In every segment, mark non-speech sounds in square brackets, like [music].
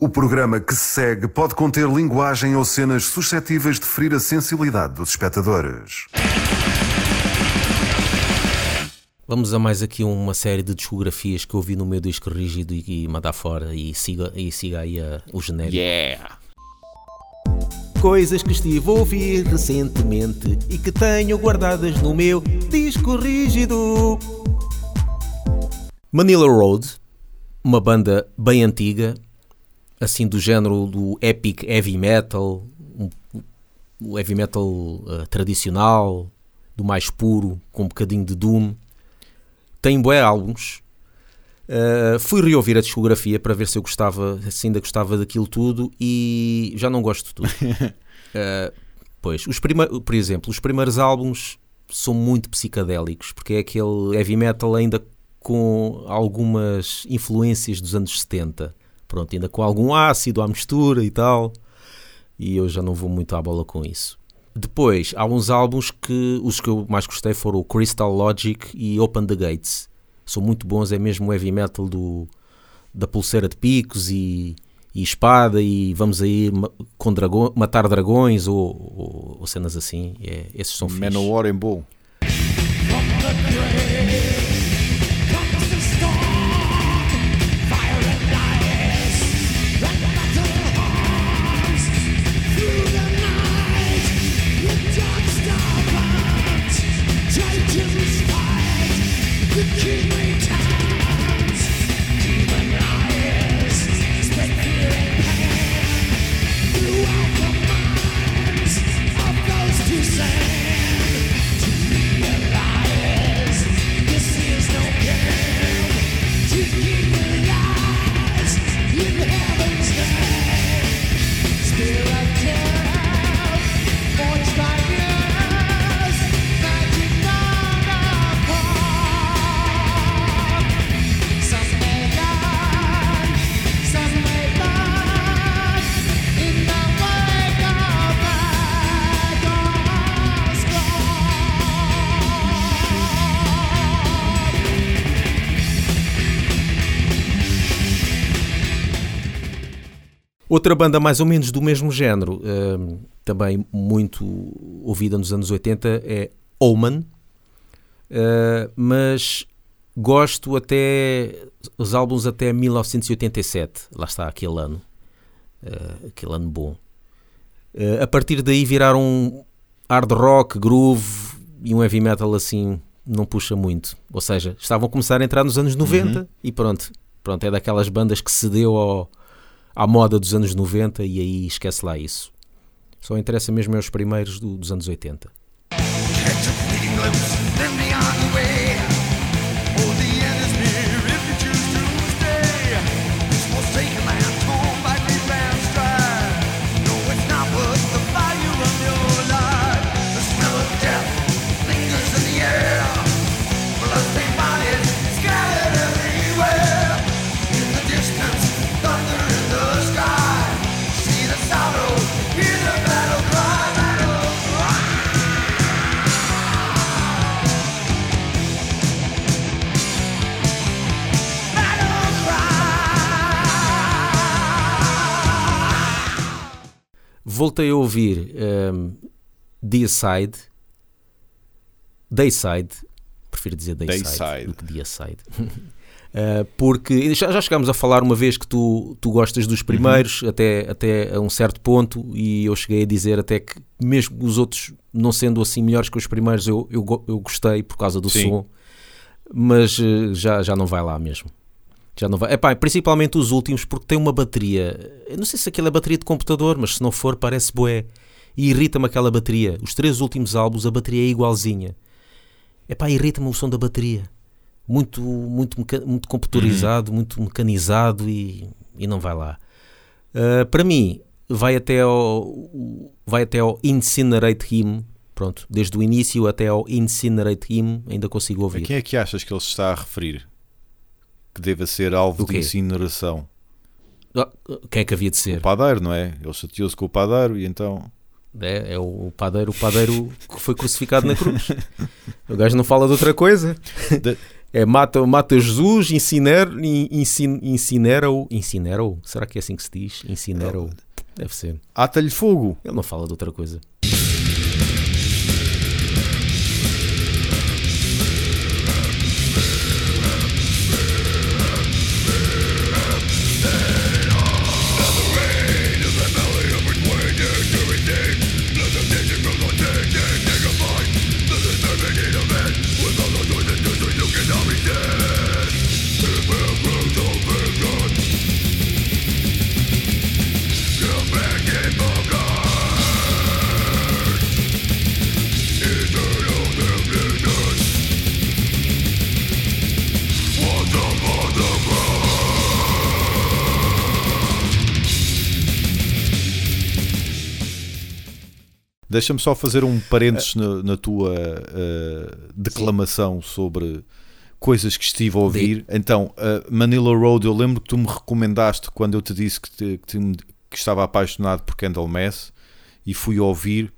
O programa que se segue pode conter linguagem ou cenas suscetíveis de ferir a sensibilidade dos espectadores. Vamos a mais aqui uma série de discografias que eu vi no meu disco rígido e, e mandar fora e siga, e siga aí a, o genérico. Yeah! Coisas que estive a ouvir recentemente e que tenho guardadas no meu disco rígido. Manila Road, uma banda bem antiga, assim do género do epic heavy metal, um, o heavy metal uh, tradicional, do mais puro, com um bocadinho de doom. Tem bué álbuns. Uh, fui reouvir a discografia para ver se eu gostava, se ainda gostava daquilo tudo e já não gosto de tudo. uh, [laughs] pois, os por exemplo, os primeiros álbuns são muito psicadélicos, porque é aquele heavy metal ainda com algumas influências dos anos 70 pronto, ainda com algum ácido à mistura e tal, e eu já não vou muito à bola com isso. Depois, há uns álbuns que os que eu mais gostei foram o Crystal Logic e Open the Gates. São muito bons, é mesmo o heavy metal do, da pulseira de picos e, e espada e vamos aí com dragão, matar dragões ou, ou, ou, cenas assim. É, esses são Manowar em bom. Outra banda mais ou menos do mesmo género, uh, também muito ouvida nos anos 80, é Omen, uh, mas gosto até os álbuns até 1987, lá está aquele ano, uh, aquele ano bom. a partir daí viraram hard rock, groove e um heavy metal assim não puxa muito. Ou seja, estavam a começar a entrar nos anos 90 uhum. e pronto, pronto, é daquelas bandas que cedeu ao à moda dos anos 90 e aí esquece lá isso. Só interessa mesmo é os primeiros do, dos anos 80. Ouvir um, Deicide, Dayside, prefiro dizer Dayside, Dayside. do que Deicide. Uh, [laughs] porque já, já chegámos a falar uma vez que tu, tu gostas dos primeiros uhum. até, até a um certo ponto e eu cheguei a dizer até que mesmo os outros não sendo assim melhores que os primeiros eu, eu, eu gostei por causa do Sim. som mas uh, já, já não vai lá mesmo já não vai. Epá, principalmente os últimos, porque tem uma bateria. Eu não sei se aquilo é bateria de computador, mas se não for, parece boé. E irrita-me aquela bateria. Os três últimos álbuns, a bateria é igualzinha. Epá, irrita-me o som da bateria. Muito, muito, muito computadorizado, uhum. muito mecanizado e, e não vai lá. Uh, para mim, vai até ao, vai até ao Incinerate Him. Pronto, desde o início até ao Incinerate Him ainda consigo ouvir. A quem é que achas que ele se está a referir? Que deva ser alvo de incineração. Ah, quem é que havia de ser? O padeiro, não é? Ele chateou-se com o padeiro e então. É, é o padeiro, o padeiro [laughs] que foi crucificado na cruz. O gajo não fala de outra coisa. É mata, mata Jesus, incinera, incin, incinera-o. Incinera-o? Será que é assim que se diz? Incinera-o. Deve ser. Ata-lhe fogo. Ele não fala de outra coisa. Deixa-me só fazer um parênteses na, na tua uh, declamação Sim. sobre coisas que estive a ouvir. De... Então, uh, Manila Road, eu lembro que tu me recomendaste quando eu te disse que, te, que, te, que estava apaixonado por Candlemass e fui ouvir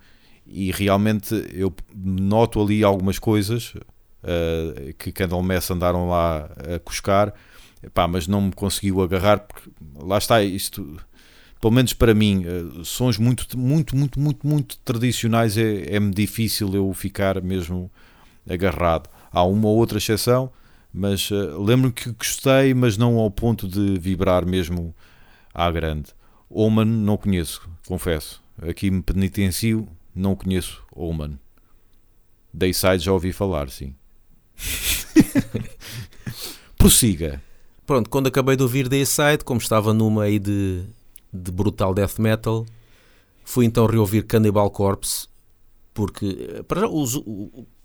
e realmente eu noto ali algumas coisas uh, que Candlemass andaram lá a cuscar, Epá, mas não me conseguiu agarrar porque lá está isto pelo menos para mim, uh, sons muito, muito, muito, muito, muito tradicionais é, é-me difícil eu ficar mesmo agarrado. Há uma ou outra exceção, mas uh, lembro-me que gostei, mas não ao ponto de vibrar mesmo à grande. Oman não conheço, confesso. Aqui me penitencio, não conheço Oman. Dayside já ouvi falar, sim. [laughs] Prossiga. Pronto, quando acabei de ouvir Dayside, como estava numa aí de de brutal death metal. Fui então reouvir Cannibal Corpse, porque para os,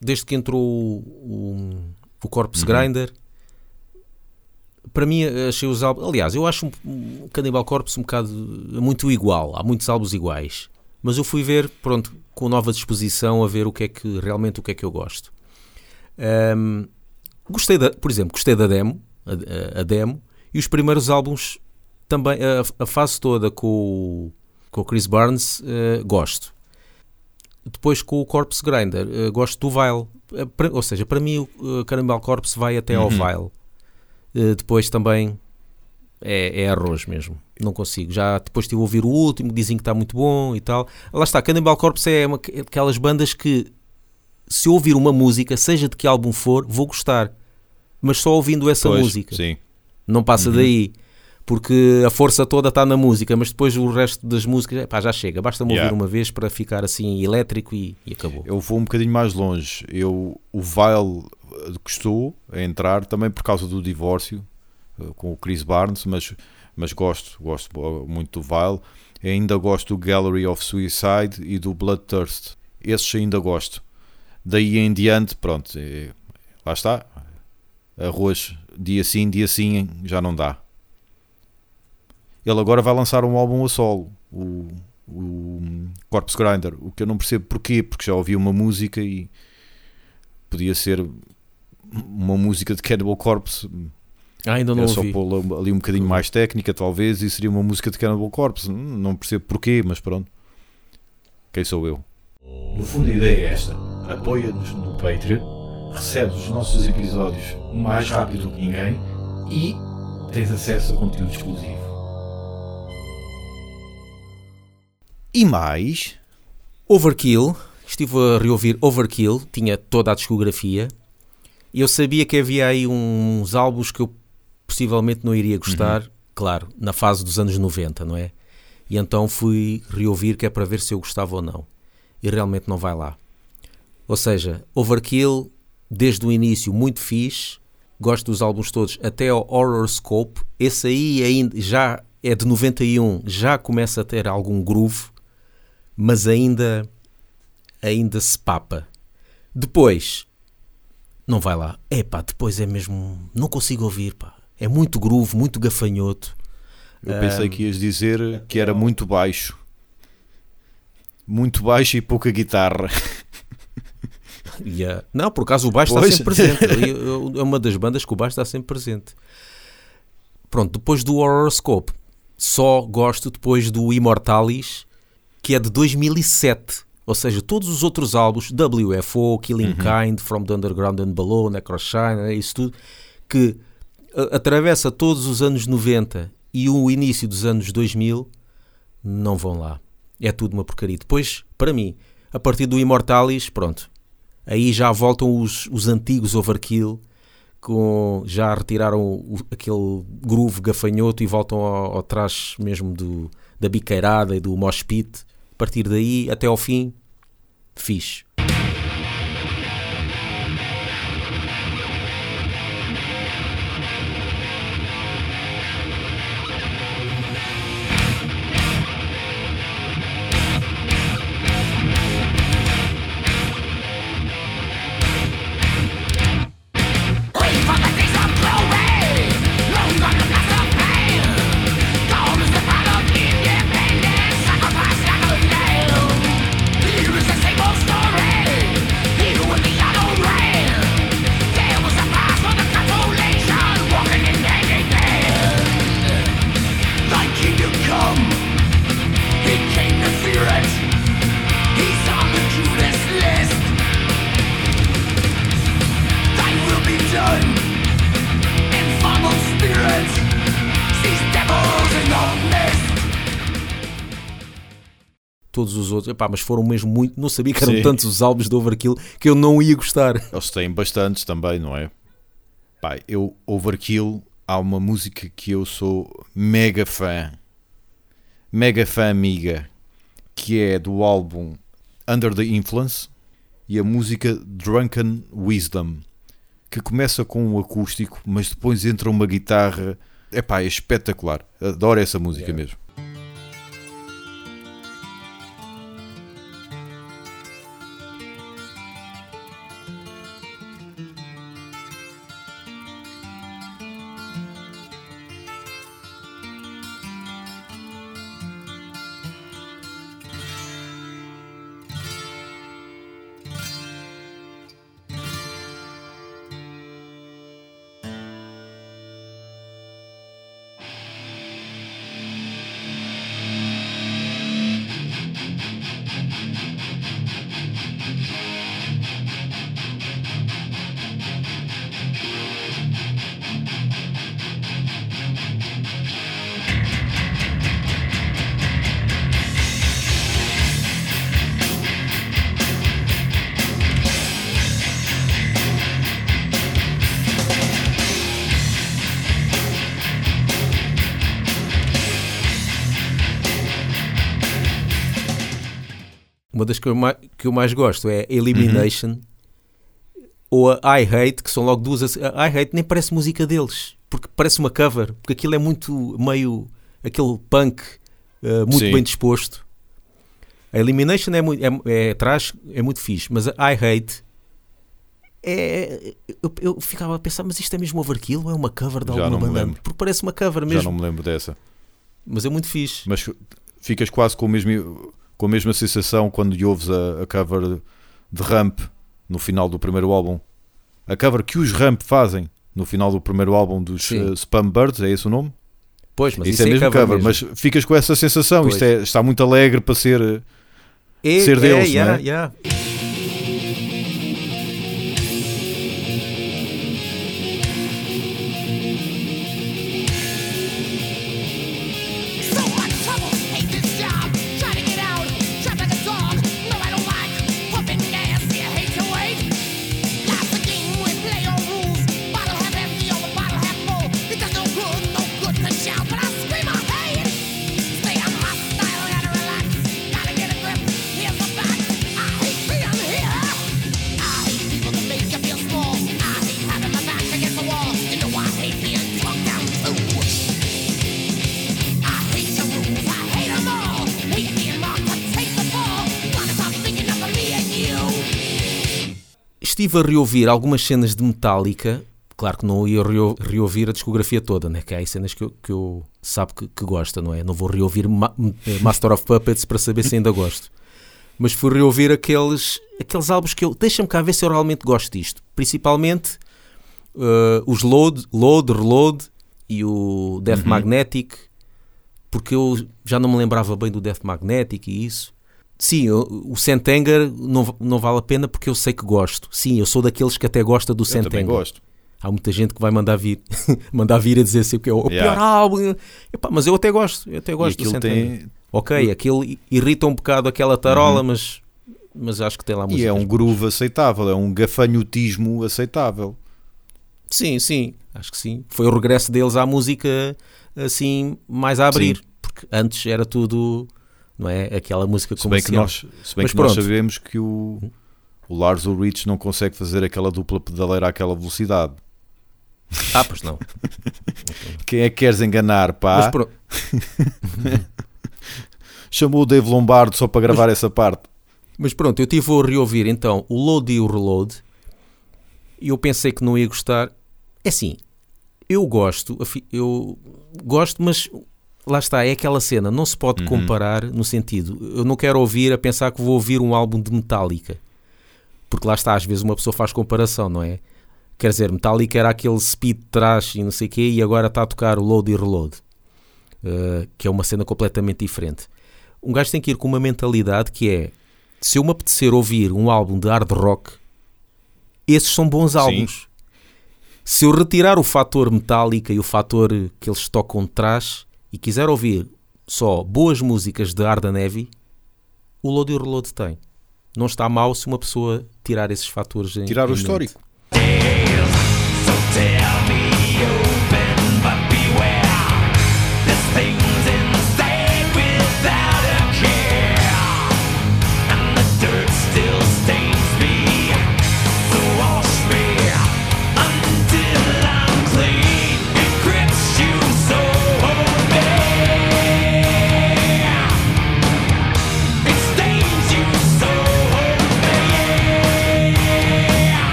desde que entrou o, o, o Corpse uhum. Grinder, para mim achei os álbuns. Aliás, eu acho um, Cannibal Corpse um bocado muito igual. Há muitos álbuns iguais. Mas eu fui ver, pronto, com nova disposição a ver o que é que realmente o que é que eu gosto. Um, gostei da, por exemplo, gostei da demo, a, a demo, e os primeiros álbuns também a, a fase toda com o, com o Chris Barnes uh, gosto. Depois com o Corpse Grinder uh, gosto do Vile. Uh, ou seja, para mim o Cannibal Corpse vai até uhum. ao Vile. depois também é, é, arroz mesmo. Não consigo. Já depois estive a ouvir o último, dizem que está muito bom e tal. Lá está, Cannibal Corpse é uma, aquelas bandas que se eu ouvir uma música, seja de que álbum for, vou gostar. Mas só ouvindo essa pois, música. Sim. Não passa uhum. daí porque a força toda está na música, mas depois o resto das músicas já chega, basta-me ouvir yeah. uma vez para ficar assim elétrico e, e, acabou. Eu vou um bocadinho mais longe. Eu, o Vile custou a entrar também por causa do divórcio eh, com o Chris Barnes, mas, mas gosto, gosto muito do Vile. Ainda gosto do Gallery of Suicide e do Bloodthirst. Esses ainda gosto. Daí em diante, pronto, é, lá está. Arroz dia sim, dia sim, já não dá. Ele agora vai lançar um álbum a solo, o, o Corpse Grinder, o que eu não percebo porquê, porque já ouvi uma música e podia ser uma música de Cannibal Corpse. Ah, ainda não é só pôr ali um bocadinho mais técnica, talvez, e seria uma música de Cannibal Corpse. Não percebo porquê, mas pronto. Quem sou eu? No fundo, a ideia é esta: apoia-nos no Patreon, recebes os nossos episódios mais rápido do que ninguém e tens acesso a conteúdo exclusivo. E mais. Overkill. Estive a reouvir Overkill, tinha toda a discografia. E eu sabia que havia aí uns álbuns que eu possivelmente não iria gostar, uhum. claro, na fase dos anos 90, não é? E então fui reouvir que é para ver se eu gostava ou não. E realmente não vai lá. Ou seja, Overkill, desde o início, muito fixe. Gosto dos álbuns todos, até ao Horrorscope. Esse aí ainda já é de 91, já começa a ter algum groove mas ainda ainda se papa. Depois não vai lá. É pá, depois é mesmo, não consigo ouvir, pá. É muito groove, muito gafanhoto. Eu pensei um, que ias dizer que era muito baixo. Muito baixo e pouca guitarra. [laughs] Yeah. Não, por acaso o baixo pois. está sempre presente. [laughs] É uma das bandas que o baixo está sempre presente. Pronto, depois do Horoscope, só gosto depois do Immortalis que é de 2007. Ou seja, todos os outros álbuns, WFO, Killing Kind, From the Underground and Below, Necroshine, isso tudo, que atravessa todos os anos 90 e o início dos anos 2000, não vão lá. É tudo uma porcaria. Depois, para mim, a partir do Immortalis, pronto. Aí já voltam os, os antigos Overkill, com, já retiraram o- aquele groove gafanhoto e voltam ao, ao trás mesmo do, da biqueirada e do mosh pit. Partir daí, até ao fim, fixe. Todos os outros, epá, mas foram mesmo muito. Não sabia que eram Sim. tantos os álbuns do Overkill que eu não ia gostar. Eles têm bastantes também, não é? Pá, eu, Overkill, há uma música que eu sou mega fã. Mega fã amiga. Que é do álbum Under the Influence. E a música Drunken Wisdom. Que começa com um acústico, mas depois entra uma guitarra. Epá, é espetacular. Adoro essa música Yeah. mesmo. Uma das que eu mais, que eu mais gosto é Elimination ou a I Hate, que são logo duas. A I Hate nem parece música deles, porque parece uma cover, porque aquilo é muito meio aquele punk eh, muito Sim. bem disposto. A Elimination é muito, é, é, é muito fixe, mas a I Hate é. Eu, eu ficava a pensar, mas isto é mesmo overkill ou é uma cover de Já alguma banda? lembro. Porque parece uma cover Já mesmo, não me lembro dessa. mas é muito fixe. Mas ficas quase com, o mesmo, com a mesma sensação quando ouves a, a cover de Ramp no final do primeiro álbum. A cover que os Ramp fazem no final do primeiro álbum dos eh, Spam Birds, é esse o nome? Pois, mas isso, isso, é mesmo cover, mesmo. mas ficas com essa sensação. Pois. Isto é- está muito alegre para ser. eh, é, ser deles, é, yeah, não é? yeah. Estive a reouvir algumas cenas de Metallica. Claro que não ia reo- reouvir a discografia toda, né? que há cenas que eu, que eu sabe que, que gosta, não é? Não vou reouvir Ma- eh, Master of Puppets para saber se ainda gosto. Mas fui reouvir aqueles, aqueles álbuns que eu. Deixa-me cá ver se eu realmente gosto disto. Principalmente eh, os Load, Load, Reload e o Death Magnetic, porque eu já não me lembrava bem do Death Magnetic e isso. Sim, eu- o Sentenger não, não vale a pena porque eu sei que gosto. Sim, eu sou daqueles que até gosta do Eu também Sentenger. gosto. Há muita gente que vai mandar vir, [laughs] mandar vir a dizer assim que é o Yeah. pior álbum. Epá, mas eu até gosto, eu até E gosto do aquilo Sentenger. tem. Ok, aquilo irrita um bocado aquela tarola, mas, mas acho que tem lá música. E é um groove aceitável, é um gafanhotismo aceitável. Sim, sim, acho que sim. Foi o regresso deles à música assim, mais a abrir. Sim. Porque antes era tudo, não é? Aquela música Se bem que comercial. nós, se bem Mas que nós pronto. sabemos que o, o Lars Ulrich não consegue fazer aquela dupla pedaleira àquela velocidade. Ah, pois não. [laughs] Quem é que queres enganar, pá? Mas pronto. [laughs] Chamou o Dave Lombardo só para gravar essa parte. Mas pronto, eu tive a reouvir então o Load e o Reload e eu pensei que não ia gostar. É assim, eu gosto, eu gosto, mas lá está, é aquela cena, não se pode Uhum. comparar no sentido, eu não quero ouvir a pensar que vou ouvir um álbum de Metallica. Porque lá está, às vezes uma pessoa faz comparação, não é? Quer dizer, Metallica era aquele speed trash e não sei o quê e agora está a tocar o Load e Reload. Uh, que é uma cena completamente diferente. Um gajo tem que ir com uma mentalidade que é se eu me apetecer ouvir um álbum de hard rock, esses são bons álbuns. Se eu retirar o fator metálica e o fator que eles tocam de trás e quiser ouvir só boas músicas de hard and heavy, o Load e o Reload tem. Não está mal se uma pessoa tirar esses fatores em Tirar em o mente. histórico. Uh,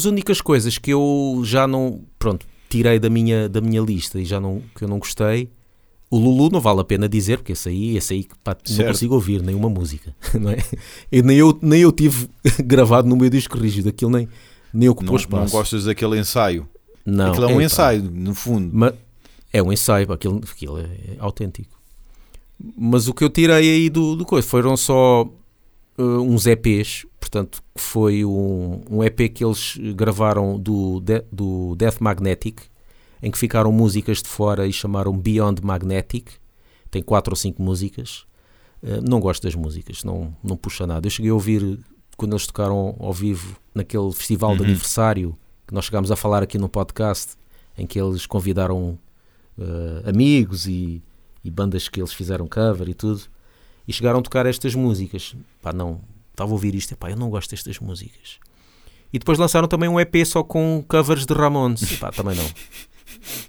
as únicas coisas que eu já não, pronto, tirei da minha, da minha lista e já não, que eu não gostei, o Lulu não vale a pena dizer, porque esse aí, esse aí pá, não consigo ouvir nenhuma música, [laughs] não é? E nem, eu, nem eu tive [laughs] gravado no meu disco rígido, aquilo nem, nem ocupou Não, espaço. não gostas daquele ensaio. Não, Aquilo é um epá, ensaio, no fundo. mas é um ensaio, pá, aquilo, aquilo é, é autêntico. Mas o que eu tirei aí do, do coisa foram só uh, uns EPs, portanto, que foi um, um EP que eles gravaram do, de- do Death Magnetic, em que ficaram músicas de fora e chamaram Beyond Magnetic. Tem quatro ou cinco músicas. Uh, não gosto das músicas, não, não puxa nada. Eu cheguei a ouvir quando eles tocaram ao vivo naquele festival de Uhum. aniversário que nós chegámos a falar aqui no podcast, em que eles convidaram uh, amigos e, e bandas que eles fizeram cover e tudo, e chegaram a tocar estas músicas. Pá, não, estava a ouvir isto, e pá, eu não gosto destas músicas. E depois lançaram também um EP só com covers de Ramones. E pá, também não.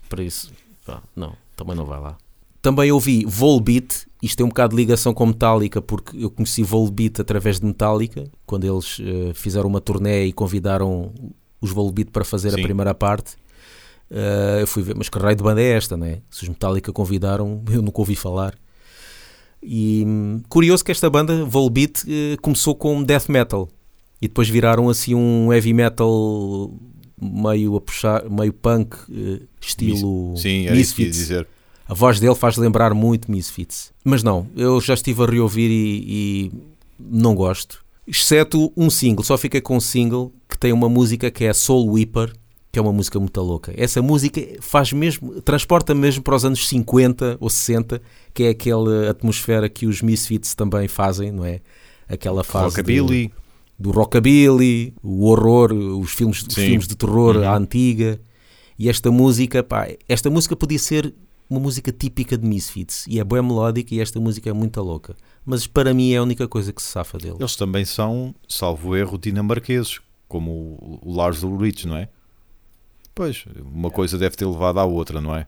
Por isso, pá, não, também não vai lá. Também ouvi Volbeat, isto tem um bocado de ligação com Metallica, porque eu conheci Volbeat através de Metallica, quando eles eh, fizeram uma turnê e convidaram os Volbeat para fazer Sim. a primeira parte. Eh, eu fui ver, mas que raio de banda é esta, né? Se os Metallica convidaram, eu nunca ouvi falar. E hum, curioso que esta banda, Volbeat, eh, começou com death metal e depois viraram assim um heavy metal meio a puxar, meio punk, eh, estilo Sim, era isso que Misfits. dizer. A voz dele faz lembrar muito Misfits. Mas não, eu já estive a reouvir e, e não gosto. Exceto um single, só fiquei com um single que tem uma música que é Soul Weeper, que é uma música muito louca. Essa música faz mesmo, transporta mesmo para os anos 50 ou 60, que é aquela atmosfera que os Misfits também fazem, não é? Aquela fase Rockabilly. do rockabilly, o horror, os filmes, os filmes de terror Uhum. à antiga. E esta música, pá, esta música podia ser uma música típica de Misfits e é bem melódica e esta música é muito louca. Mas para mim é a única coisa que se safa dele. Eles também são, salvo erro, dinamarqueses, como o, o Lars Ulrich, não é? Pois, uma coisa deve ter levado à outra, não é?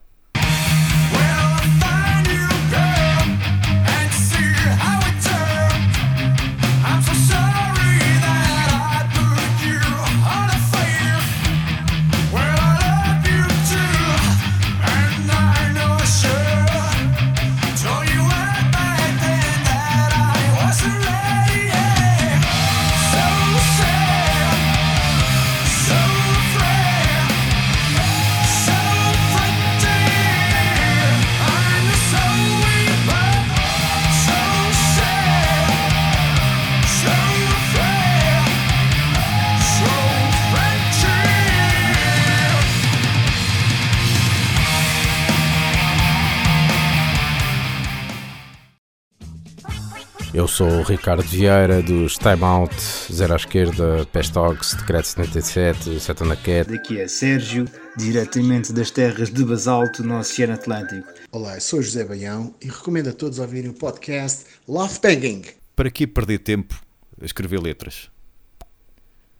Sou o Ricardo Vieira dos Time Out, Zero à Esquerda, Pestogs, Decreto 77, Satana Cat. Daqui é Sérgio, diretamente das terras de basalto no Oceano Atlântico. Olá, eu sou José Baião e recomendo a todos ouvirem o podcast Love Banging. Para que perder tempo a escrever letras?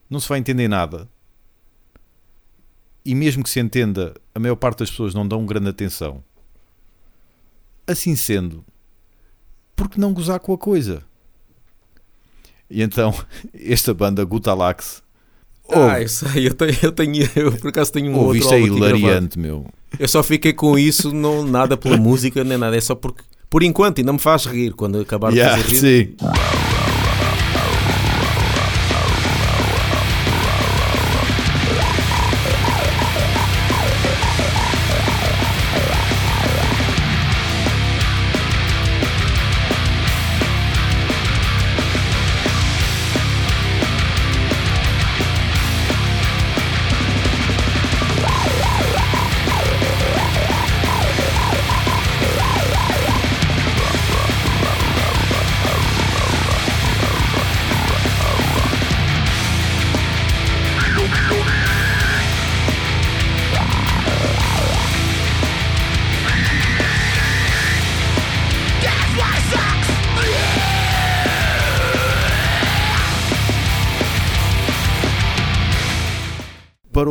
Não se vai entender nada. E mesmo que se entenda, a maior parte das pessoas não dão grande atenção. Assim sendo, por que não gozar com a coisa? E então, [laughs] esta banda Gutalax. Ah, eu sei, eu tenho, eu, tenho, eu por acaso tenho um Ouve, outro isto é hilariante, meu. Eu só fiquei com isso, não nada pela [laughs] música, nem nada, é só porque, por enquanto, ainda me faz rir quando acabar de Yeah, fazer rir. sim.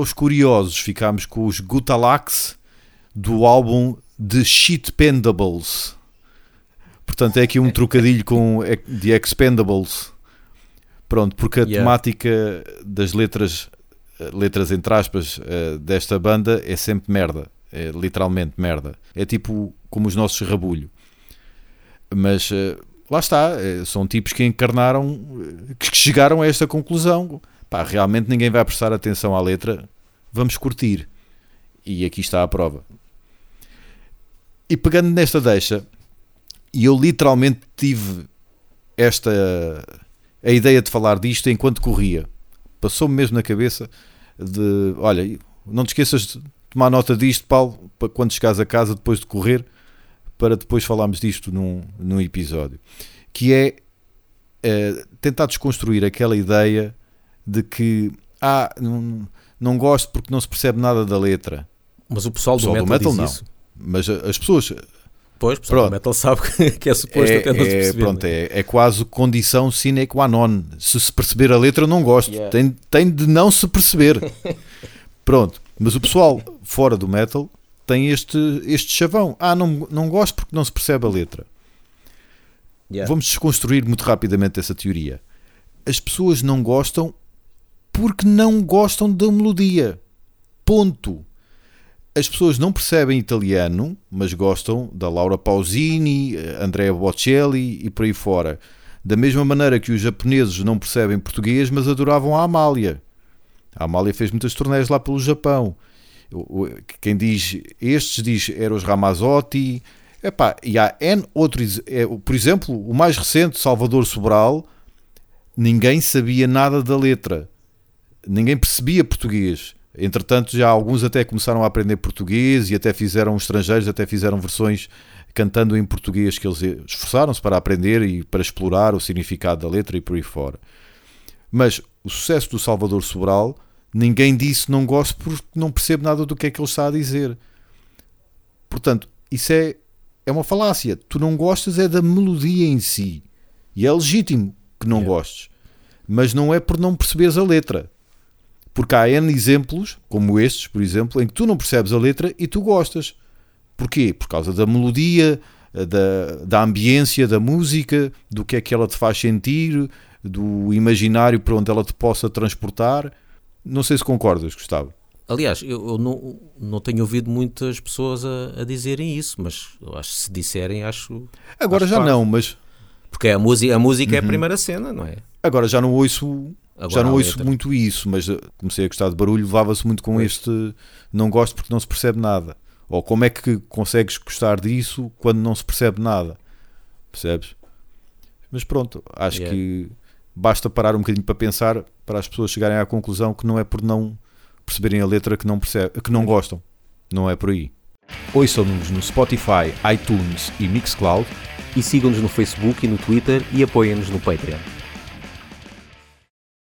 Os curiosos, ficámos com os Gutalax do álbum The Shitpendables. Portanto, é aqui um trocadilho com The Expendables. Pronto, porque a Yeah. temática das letras, eh, letras entre aspas, eh, desta banda é sempre merda. É literalmente merda. É tipo como os nossos rabulho. Mas eh, lá está, são tipos que encarnaram, que chegaram a esta conclusão. Pá, realmente ninguém vai prestar atenção à letra, vamos curtir. E aqui está a prova. E pegando nesta deixa, e eu literalmente tive esta a ideia de falar disto enquanto corria. Passou-me mesmo na cabeça de, olha, não te esqueças de tomar nota disto, Paulo, para quando chegares a casa depois de correr, para depois falarmos disto num, num episódio. Que é eh, tentar desconstruir aquela ideia de que ah, não, não gosto porque não se percebe nada da letra. Mas o pessoal, pessoal do do metal, metal, diz não. isso. Mas as pessoas Pois, o pessoal Pronto. do metal sabe [laughs] que- é suposto até não se é, é, perceber. pronto, né? é, é quase condição sine qua non. Se se perceber a letra, não gosto. Yeah. Tem, tem de não se perceber. [laughs] pronto. Mas o pessoal fora do metal tem este, este chavão. Ah, não, não gosto porque não se percebe a letra. Yeah. Vamos desconstruir muito rapidamente essa teoria. As pessoas não gostam porque não gostam da melodia. Ponto. As pessoas não percebem italiano, mas gostam da Laura Pausini, Andrea Bocelli e por aí fora. Da mesma maneira que os japoneses não percebem português, mas adoravam a Amália. A Amália fez muitas turnés lá pelo Japão. Quem diz estes diz Eros Ramazzotti. Epá, e há N outros. é, Por exemplo, o mais recente, Salvador Sobral, ninguém sabia nada da letra. Ninguém percebia português. Entretanto, já alguns até começaram a aprender português e até fizeram estrangeiros, até fizeram versões cantando em português que eles esforçaram-se para aprender e para explorar o significado da letra e por aí fora. Mas o sucesso do Salvador Sobral, ninguém disse não gosto porque não percebo nada do que é que ele está a dizer. Portanto, isso é, é uma falácia. Tu não gostas é da melodia em si. E é legítimo que não gostes. Mas não é por não perceberes a letra. Porque há N exemplos, como estes, por exemplo, em que tu não percebes a letra e tu gostas. Porquê? Por causa da melodia, da, da ambiência da música, do que é que ela te faz sentir, do imaginário para onde ela te possa transportar. Não sei se concordas, Gustavo. Aliás, eu, eu não, não tenho ouvido muitas pessoas a, a dizerem isso, mas eu acho que se disserem, acho. Agora já fácil. não, mas Porque a música, a música é a primeira cena, não é? agora já não ouço, Agora já não ouço muito isso, mas eh, comecei a gostar de barulho, levava-se muito com Pois. este não gosto porque não se percebe nada. Ou como é que consegues gostar disso quando não se percebe nada? Percebes? Mas pronto, acho Yeah. que basta parar um bocadinho para pensar para as pessoas chegarem à conclusão que não é por não perceberem a letra que não, percebe, que não gostam. Não é por aí. Ouçam-nos no Spotify, iTunes e Mixcloud e sigam-nos no Facebook e no Twitter e apoiem-nos no Patreon.